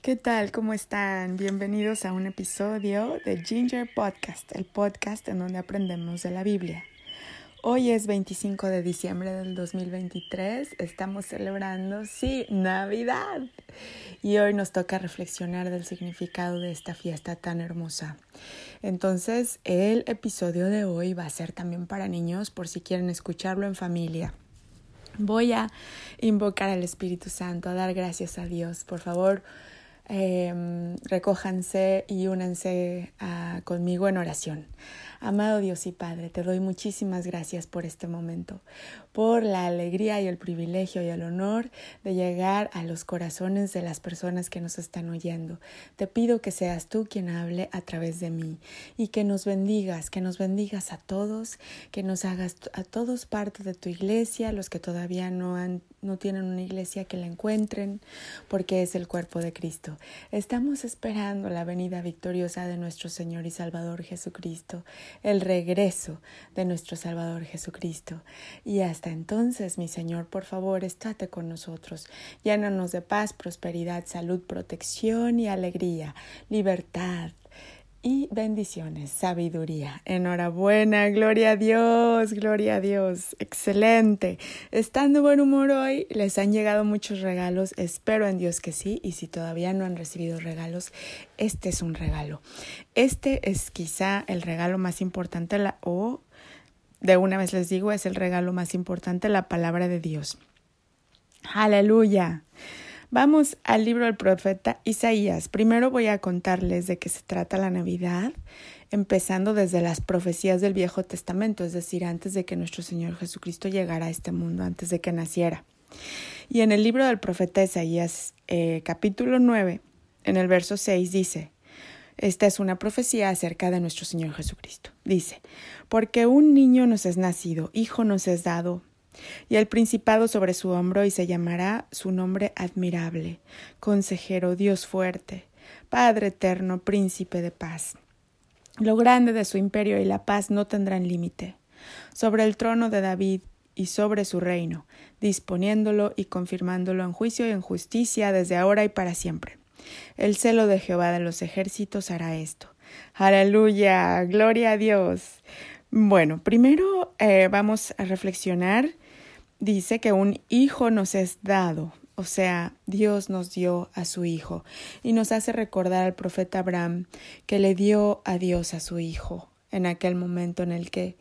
¿Qué tal? ¿Cómo están? Bienvenidos a un episodio de Ginger Podcast, el podcast en donde aprendemos de la Biblia. Hoy es 25 de diciembre del 2023, estamos celebrando, sí, Navidad. Y hoy nos toca reflexionar del significado de esta fiesta tan hermosa. Entonces, el episodio de hoy va a ser también para niños por si quieren escucharlo en familia. Voy a invocar al Espíritu Santo, a dar gracias a Dios. Por favor, eh, recójanse y únanse a, conmigo en oración. Amado Dios y Padre, te doy muchísimas gracias por este momento, por la alegría y el privilegio y el honor de llegar a los corazones de las personas que nos están oyendo. Te pido que seas tú quien hable a través de mí y que nos bendigas, que nos bendigas a todos, que nos hagas a todos parte de tu iglesia, los que todavía no han no tienen una iglesia que la encuentren, porque es el cuerpo de Cristo. Estamos esperando la venida victoriosa de nuestro Señor y Salvador Jesucristo el regreso de nuestro Salvador Jesucristo. Y hasta entonces, mi Señor, por favor, estate con nosotros. Llénanos de paz, prosperidad, salud, protección y alegría, libertad, y bendiciones, sabiduría. Enhorabuena, gloria a Dios, gloria a Dios. Excelente. Estando buen humor hoy, les han llegado muchos regalos. Espero en Dios que sí. Y si todavía no han recibido regalos, este es un regalo. Este es quizá el regalo más importante la, o de una vez les digo, es el regalo más importante, la palabra de Dios. Aleluya. Vamos al libro del profeta Isaías. Primero voy a contarles de qué se trata la Navidad, empezando desde las profecías del Viejo Testamento, es decir, antes de que nuestro Señor Jesucristo llegara a este mundo, antes de que naciera. Y en el libro del profeta Isaías, eh, capítulo 9, en el verso 6 dice, esta es una profecía acerca de nuestro Señor Jesucristo. Dice, porque un niño nos es nacido, hijo nos es dado, y el principado sobre su hombro y se llamará su nombre admirable, consejero, Dios fuerte, Padre eterno, príncipe de paz. Lo grande de su imperio y la paz no tendrán límite. Sobre el trono de David y sobre su reino, disponiéndolo y confirmándolo en juicio y en justicia desde ahora y para siempre. El celo de Jehová de los ejércitos hará esto. Aleluya, gloria a Dios. Bueno, primero eh, vamos a reflexionar dice que un hijo nos es dado, o sea, Dios nos dio a su hijo y nos hace recordar al profeta Abraham que le dio a Dios a su hijo en aquel momento en el que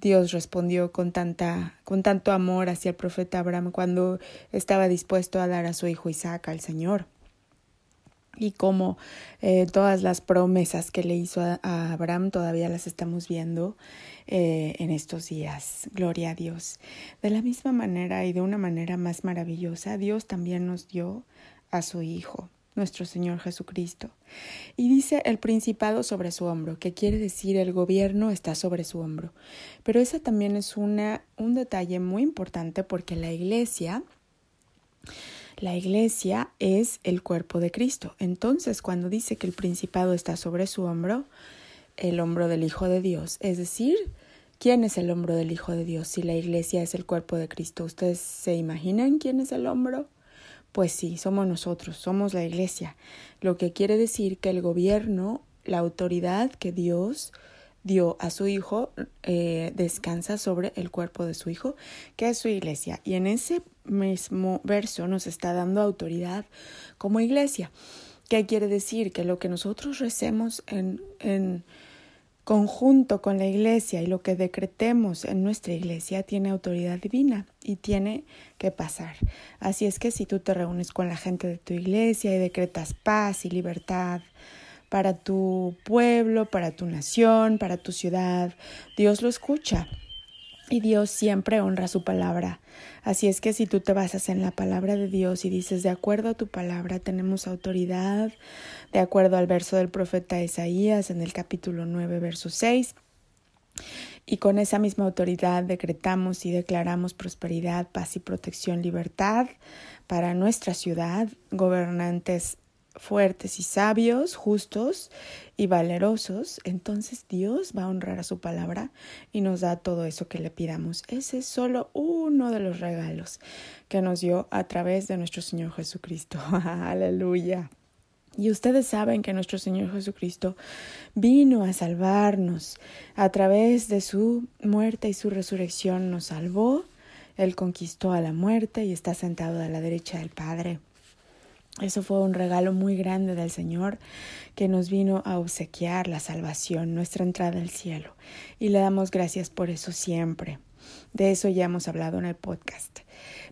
Dios respondió con tanta con tanto amor hacia el profeta Abraham cuando estaba dispuesto a dar a su hijo Isaac al Señor y como eh, todas las promesas que le hizo a, Abraham todavía las estamos viendo eh, en estos días. Gloria a Dios. De la misma manera y de una manera más maravillosa, Dios también nos dio a su Hijo, nuestro Señor Jesucristo. Y dice el principado sobre su hombro, que quiere decir el gobierno está sobre su hombro. Pero ese también es una, un detalle muy importante porque la iglesia la iglesia es el cuerpo de Cristo. Entonces, cuando dice que el principado está sobre su hombro, el hombro del Hijo de Dios, es decir, ¿quién es el hombro del Hijo de Dios si la iglesia es el cuerpo de Cristo? ¿Ustedes se imaginan quién es el hombro? Pues sí, somos nosotros, somos la iglesia, lo que quiere decir que el gobierno, la autoridad que Dios dio a su hijo eh, descansa sobre el cuerpo de su hijo, que es su iglesia. Y en ese mismo verso nos está dando autoridad como iglesia. ¿Qué quiere decir? Que lo que nosotros recemos en, en conjunto con la iglesia y lo que decretemos en nuestra iglesia tiene autoridad divina y tiene que pasar. Así es que si tú te reúnes con la gente de tu iglesia y decretas paz y libertad, para tu pueblo, para tu nación, para tu ciudad. Dios lo escucha y Dios siempre honra su palabra. Así es que si tú te basas en la palabra de Dios y dices, de acuerdo a tu palabra tenemos autoridad, de acuerdo al verso del profeta Isaías en el capítulo 9, verso 6, y con esa misma autoridad decretamos y declaramos prosperidad, paz y protección, libertad para nuestra ciudad, gobernantes fuertes y sabios, justos y valerosos, entonces Dios va a honrar a su palabra y nos da todo eso que le pidamos. Ese es solo uno de los regalos que nos dio a través de nuestro Señor Jesucristo. Aleluya. Y ustedes saben que nuestro Señor Jesucristo vino a salvarnos. A través de su muerte y su resurrección nos salvó. Él conquistó a la muerte y está sentado a la derecha del Padre. Eso fue un regalo muy grande del Señor que nos vino a obsequiar la salvación, nuestra entrada al cielo. Y le damos gracias por eso siempre. De eso ya hemos hablado en el podcast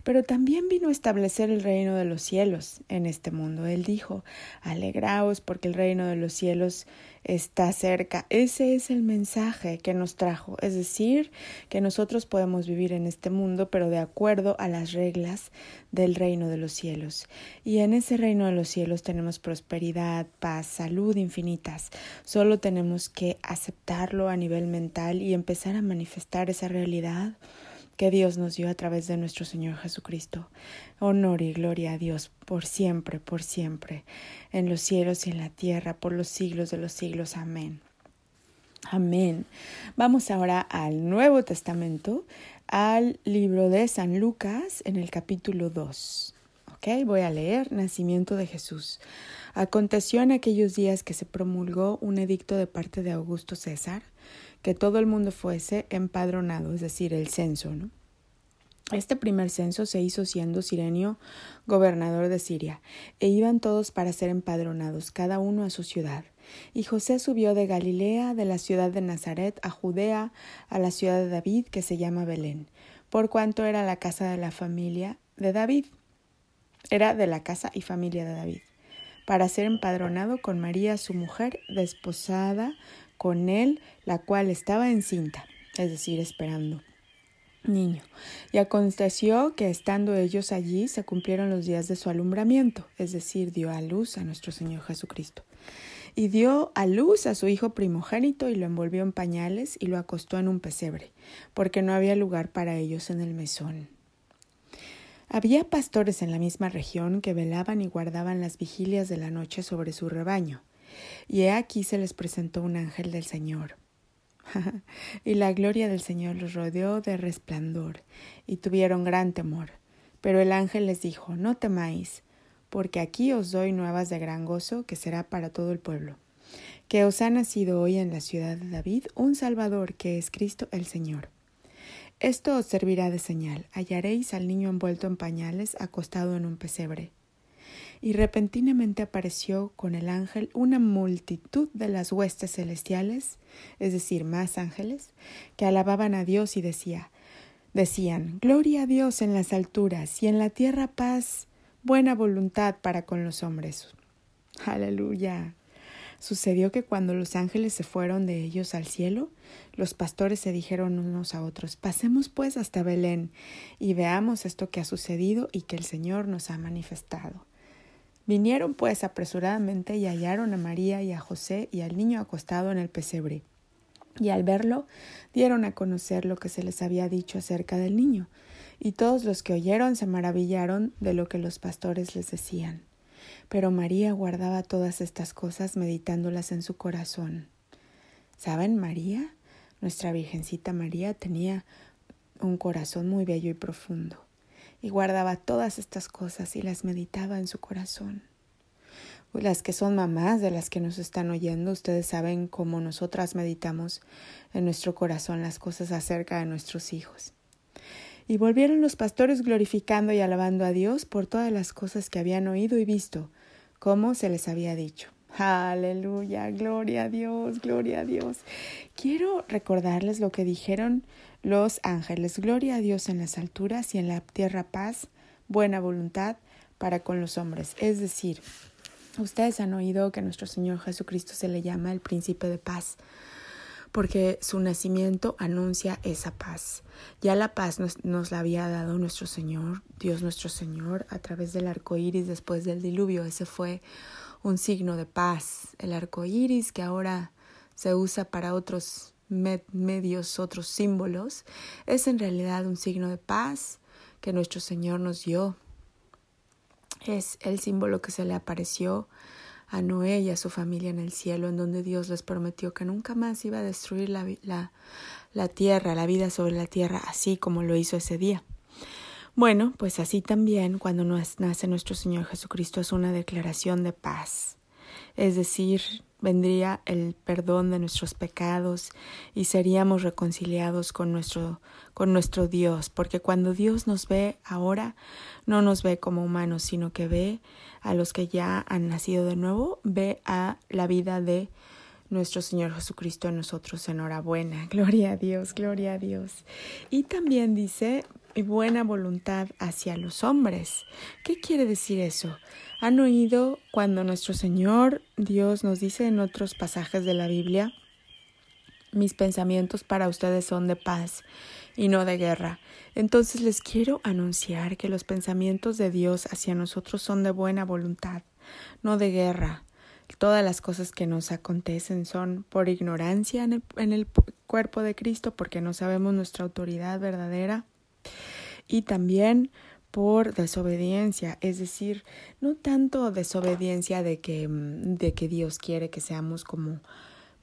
pero también vino a establecer el reino de los cielos en este mundo. Él dijo, alegraos porque el reino de los cielos está cerca. Ese es el mensaje que nos trajo, es decir, que nosotros podemos vivir en este mundo, pero de acuerdo a las reglas del reino de los cielos. Y en ese reino de los cielos tenemos prosperidad, paz, salud infinitas. Solo tenemos que aceptarlo a nivel mental y empezar a manifestar esa realidad que Dios nos dio a través de nuestro Señor Jesucristo. Honor y gloria a Dios por siempre, por siempre, en los cielos y en la tierra, por los siglos de los siglos. Amén. Amén. Vamos ahora al Nuevo Testamento, al libro de San Lucas en el capítulo 2. Ok, voy a leer Nacimiento de Jesús. Aconteció en aquellos días que se promulgó un edicto de parte de Augusto César que todo el mundo fuese empadronado, es decir, el censo. ¿no? Este primer censo se hizo siendo Sirenio gobernador de Siria, e iban todos para ser empadronados, cada uno a su ciudad. Y José subió de Galilea, de la ciudad de Nazaret, a Judea, a la ciudad de David, que se llama Belén, por cuanto era la casa de la familia de David. Era de la casa y familia de David, para ser empadronado con María, su mujer, desposada con él, la cual estaba encinta, es decir, esperando niño. Y aconteció que estando ellos allí se cumplieron los días de su alumbramiento, es decir, dio a luz a nuestro Señor Jesucristo. Y dio a luz a su hijo primogénito y lo envolvió en pañales y lo acostó en un pesebre, porque no había lugar para ellos en el mesón. Había pastores en la misma región que velaban y guardaban las vigilias de la noche sobre su rebaño. Y he aquí se les presentó un ángel del Señor. y la gloria del Señor los rodeó de resplandor, y tuvieron gran temor. Pero el ángel les dijo, No temáis, porque aquí os doy nuevas de gran gozo, que será para todo el pueblo, que os ha nacido hoy en la ciudad de David un Salvador, que es Cristo el Señor. Esto os servirá de señal, hallaréis al niño envuelto en pañales, acostado en un pesebre y repentinamente apareció con el ángel una multitud de las huestes celestiales, es decir, más ángeles, que alababan a Dios y decía, decían, Gloria a Dios en las alturas y en la tierra paz, buena voluntad para con los hombres. Aleluya. Sucedió que cuando los ángeles se fueron de ellos al cielo, los pastores se dijeron unos a otros, pasemos pues hasta Belén y veamos esto que ha sucedido y que el Señor nos ha manifestado. Vinieron pues apresuradamente y hallaron a María y a José y al niño acostado en el pesebre. Y al verlo, dieron a conocer lo que se les había dicho acerca del niño. Y todos los que oyeron se maravillaron de lo que los pastores les decían. Pero María guardaba todas estas cosas meditándolas en su corazón. ¿Saben, María? Nuestra Virgencita María tenía un corazón muy bello y profundo y guardaba todas estas cosas y las meditaba en su corazón. Las que son mamás de las que nos están oyendo, ustedes saben cómo nosotras meditamos en nuestro corazón las cosas acerca de nuestros hijos. Y volvieron los pastores glorificando y alabando a Dios por todas las cosas que habían oído y visto, como se les había dicho. Aleluya, gloria a Dios, gloria a Dios. Quiero recordarles lo que dijeron los ángeles. Gloria a Dios en las alturas y en la tierra paz, buena voluntad para con los hombres. Es decir, ustedes han oído que nuestro Señor Jesucristo se le llama el príncipe de paz porque su nacimiento anuncia esa paz. Ya la paz nos, nos, la había dado nuestro Señor, Dios nuestro Señor, a través del arco iris después del diluvio. Ese fue un signo de paz. El arco iris que ahora se usa para otros medios, otros símbolos, es en realidad un signo de paz que nuestro Señor nos dio. Es el símbolo que se le apareció a Noé y a su familia en el cielo, en donde Dios les prometió que nunca más iba a destruir la, la, la tierra, la vida sobre la tierra, así como lo hizo ese día. Bueno, pues así también cuando nace nuestro Señor Jesucristo es una declaración de paz. es decir, vendría el perdón de nuestros pecados y seríamos reconciliados con nuestro, con nuestro Dios, porque cuando Dios nos ve ahora, no nos ve como humanos, sino que ve a los que ya han nacido de nuevo, ve a la vida de nuestro Señor Jesucristo en nosotros. Enhorabuena, gloria a Dios, gloria a Dios. Y también dice buena voluntad hacia los hombres. ¿Qué quiere decir eso? ¿Han oído cuando nuestro Señor Dios nos dice en otros pasajes de la Biblia, mis pensamientos para ustedes son de paz y no de guerra? Entonces les quiero anunciar que los pensamientos de Dios hacia nosotros son de buena voluntad, no de guerra. Todas las cosas que nos acontecen son por ignorancia en el, en el cuerpo de Cristo, porque no sabemos nuestra autoridad verdadera y también por desobediencia, es decir, no tanto desobediencia de que, mm, de que Dios quiere que seamos como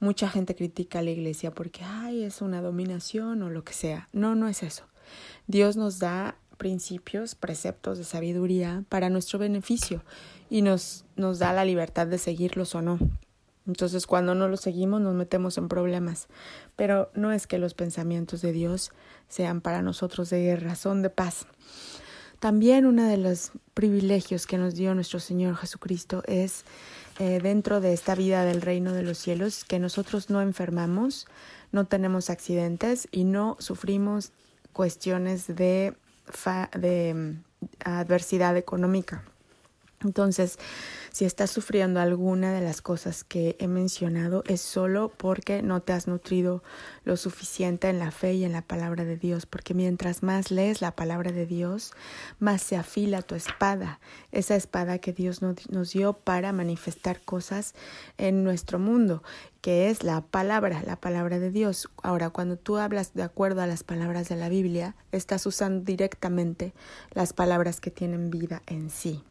mucha gente critica a la iglesia porque ay, es una dominación o lo que sea. No, no es eso. Dios nos da principios, preceptos de sabiduría para nuestro beneficio y nos, nos da la libertad de seguirlos o no. Entonces, cuando no los seguimos, nos metemos en problemas. Pero no es que los pensamientos de Dios sean para nosotros de razón de paz. También uno de los privilegios que nos dio nuestro Señor Jesucristo es eh, dentro de esta vida del reino de los cielos que nosotros no enfermamos, no tenemos accidentes y no sufrimos cuestiones de, de mm, adversidad económica. Entonces, si estás sufriendo alguna de las cosas que he mencionado, es solo porque no te has nutrido lo suficiente en la fe y en la palabra de Dios, porque mientras más lees la palabra de Dios, más se afila tu espada, esa espada que Dios nos dio para manifestar cosas en nuestro mundo que es la palabra, la palabra de Dios. Ahora, cuando tú hablas de acuerdo a las palabras de la Biblia, estás usando directamente las palabras que tienen vida en sí.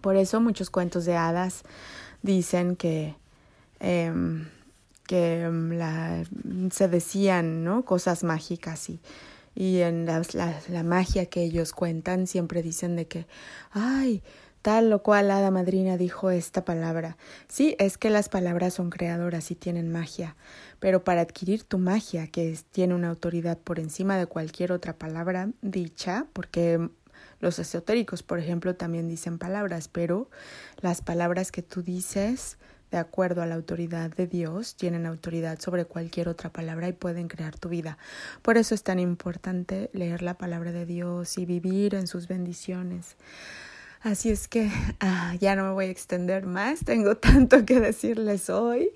Por eso muchos cuentos de hadas dicen que, em, que em, la, se decían ¿no? cosas mágicas y, y en la, la, magia que ellos cuentan siempre dicen de que, ay, tal o cual hada madrina dijo esta palabra. Sí, es que las palabras son creadoras y tienen magia, pero para adquirir tu magia, que tiene una autoridad por encima de cualquier otra palabra dicha, porque los esotéricos, por ejemplo, también dicen palabras, pero las palabras que tú dices, de acuerdo a la autoridad de Dios, tienen autoridad sobre cualquier otra palabra y pueden crear tu vida. Por eso es tan importante leer la palabra de Dios y vivir en sus bendiciones. Así es que ah, ya no me voy a extender más, tengo tanto que decirles hoy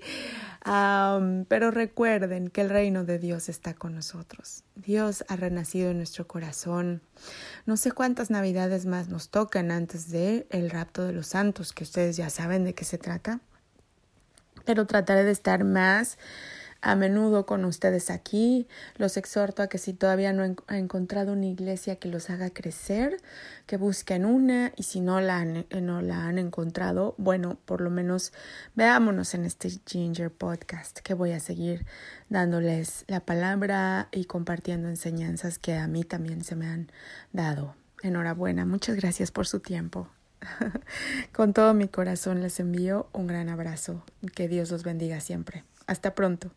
pero recuerden que el reino de Dios está con nosotros. Dios ha renacido en nuestro corazón. No sé cuántas navidades más nos tocan antes de el rapto de los santos, que ustedes ya saben de qué se trata. Pero trataré de estar más a menudo con ustedes aquí. Los exhorto a que si todavía no han encontrado una iglesia que los haga crecer, que busquen una y si no la han, eh, no la han encontrado, bueno, por lo menos veámonos en este Ginger Podcast que voy a seguir dándoles la palabra y compartiendo enseñanzas que a mí también se me han dado. Enhorabuena, muchas gracias por su tiempo. Con todo mi corazón les envío un gran abrazo. Que Dios los bendiga siempre. Hasta pronto.